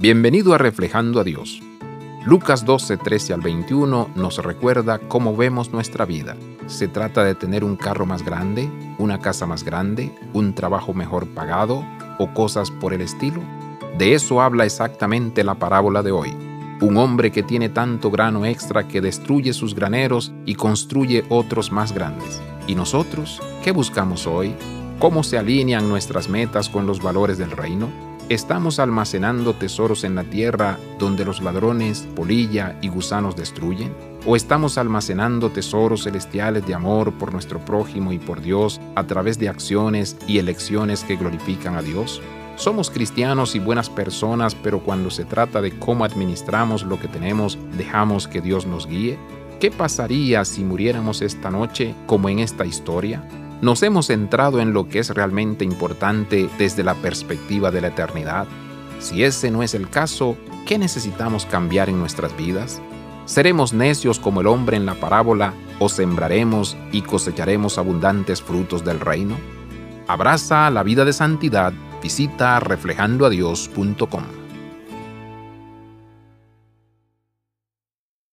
Bienvenido a Reflejando a Dios. Lucas 12, 13 al 21 nos recuerda cómo vemos nuestra vida. Se trata de tener un carro más grande, una casa más grande, un trabajo mejor pagado o cosas por el estilo. De eso habla exactamente la parábola de hoy. Un hombre que tiene tanto grano extra que destruye sus graneros y construye otros más grandes. ¿Y nosotros? ¿Qué buscamos hoy? ¿Cómo se alinean nuestras metas con los valores del reino? ¿Estamos almacenando tesoros en la tierra donde los ladrones, polilla y gusanos destruyen? ¿O estamos almacenando tesoros celestiales de amor por nuestro prójimo y por Dios a través de acciones y elecciones que glorifican a Dios? Somos cristianos y buenas personas, pero cuando se trata de cómo administramos lo que tenemos, dejamos que Dios nos guíe. ¿Qué pasaría si muriéramos esta noche como en esta historia? ¿Nos hemos centrado en lo que es realmente importante desde la perspectiva de la eternidad? Si ese no es el caso, ¿qué necesitamos cambiar en nuestras vidas? ¿Seremos necios como el hombre en la parábola o sembraremos y cosecharemos abundantes frutos del reino? Abraza la vida de santidad, visita reflejandoadios.com.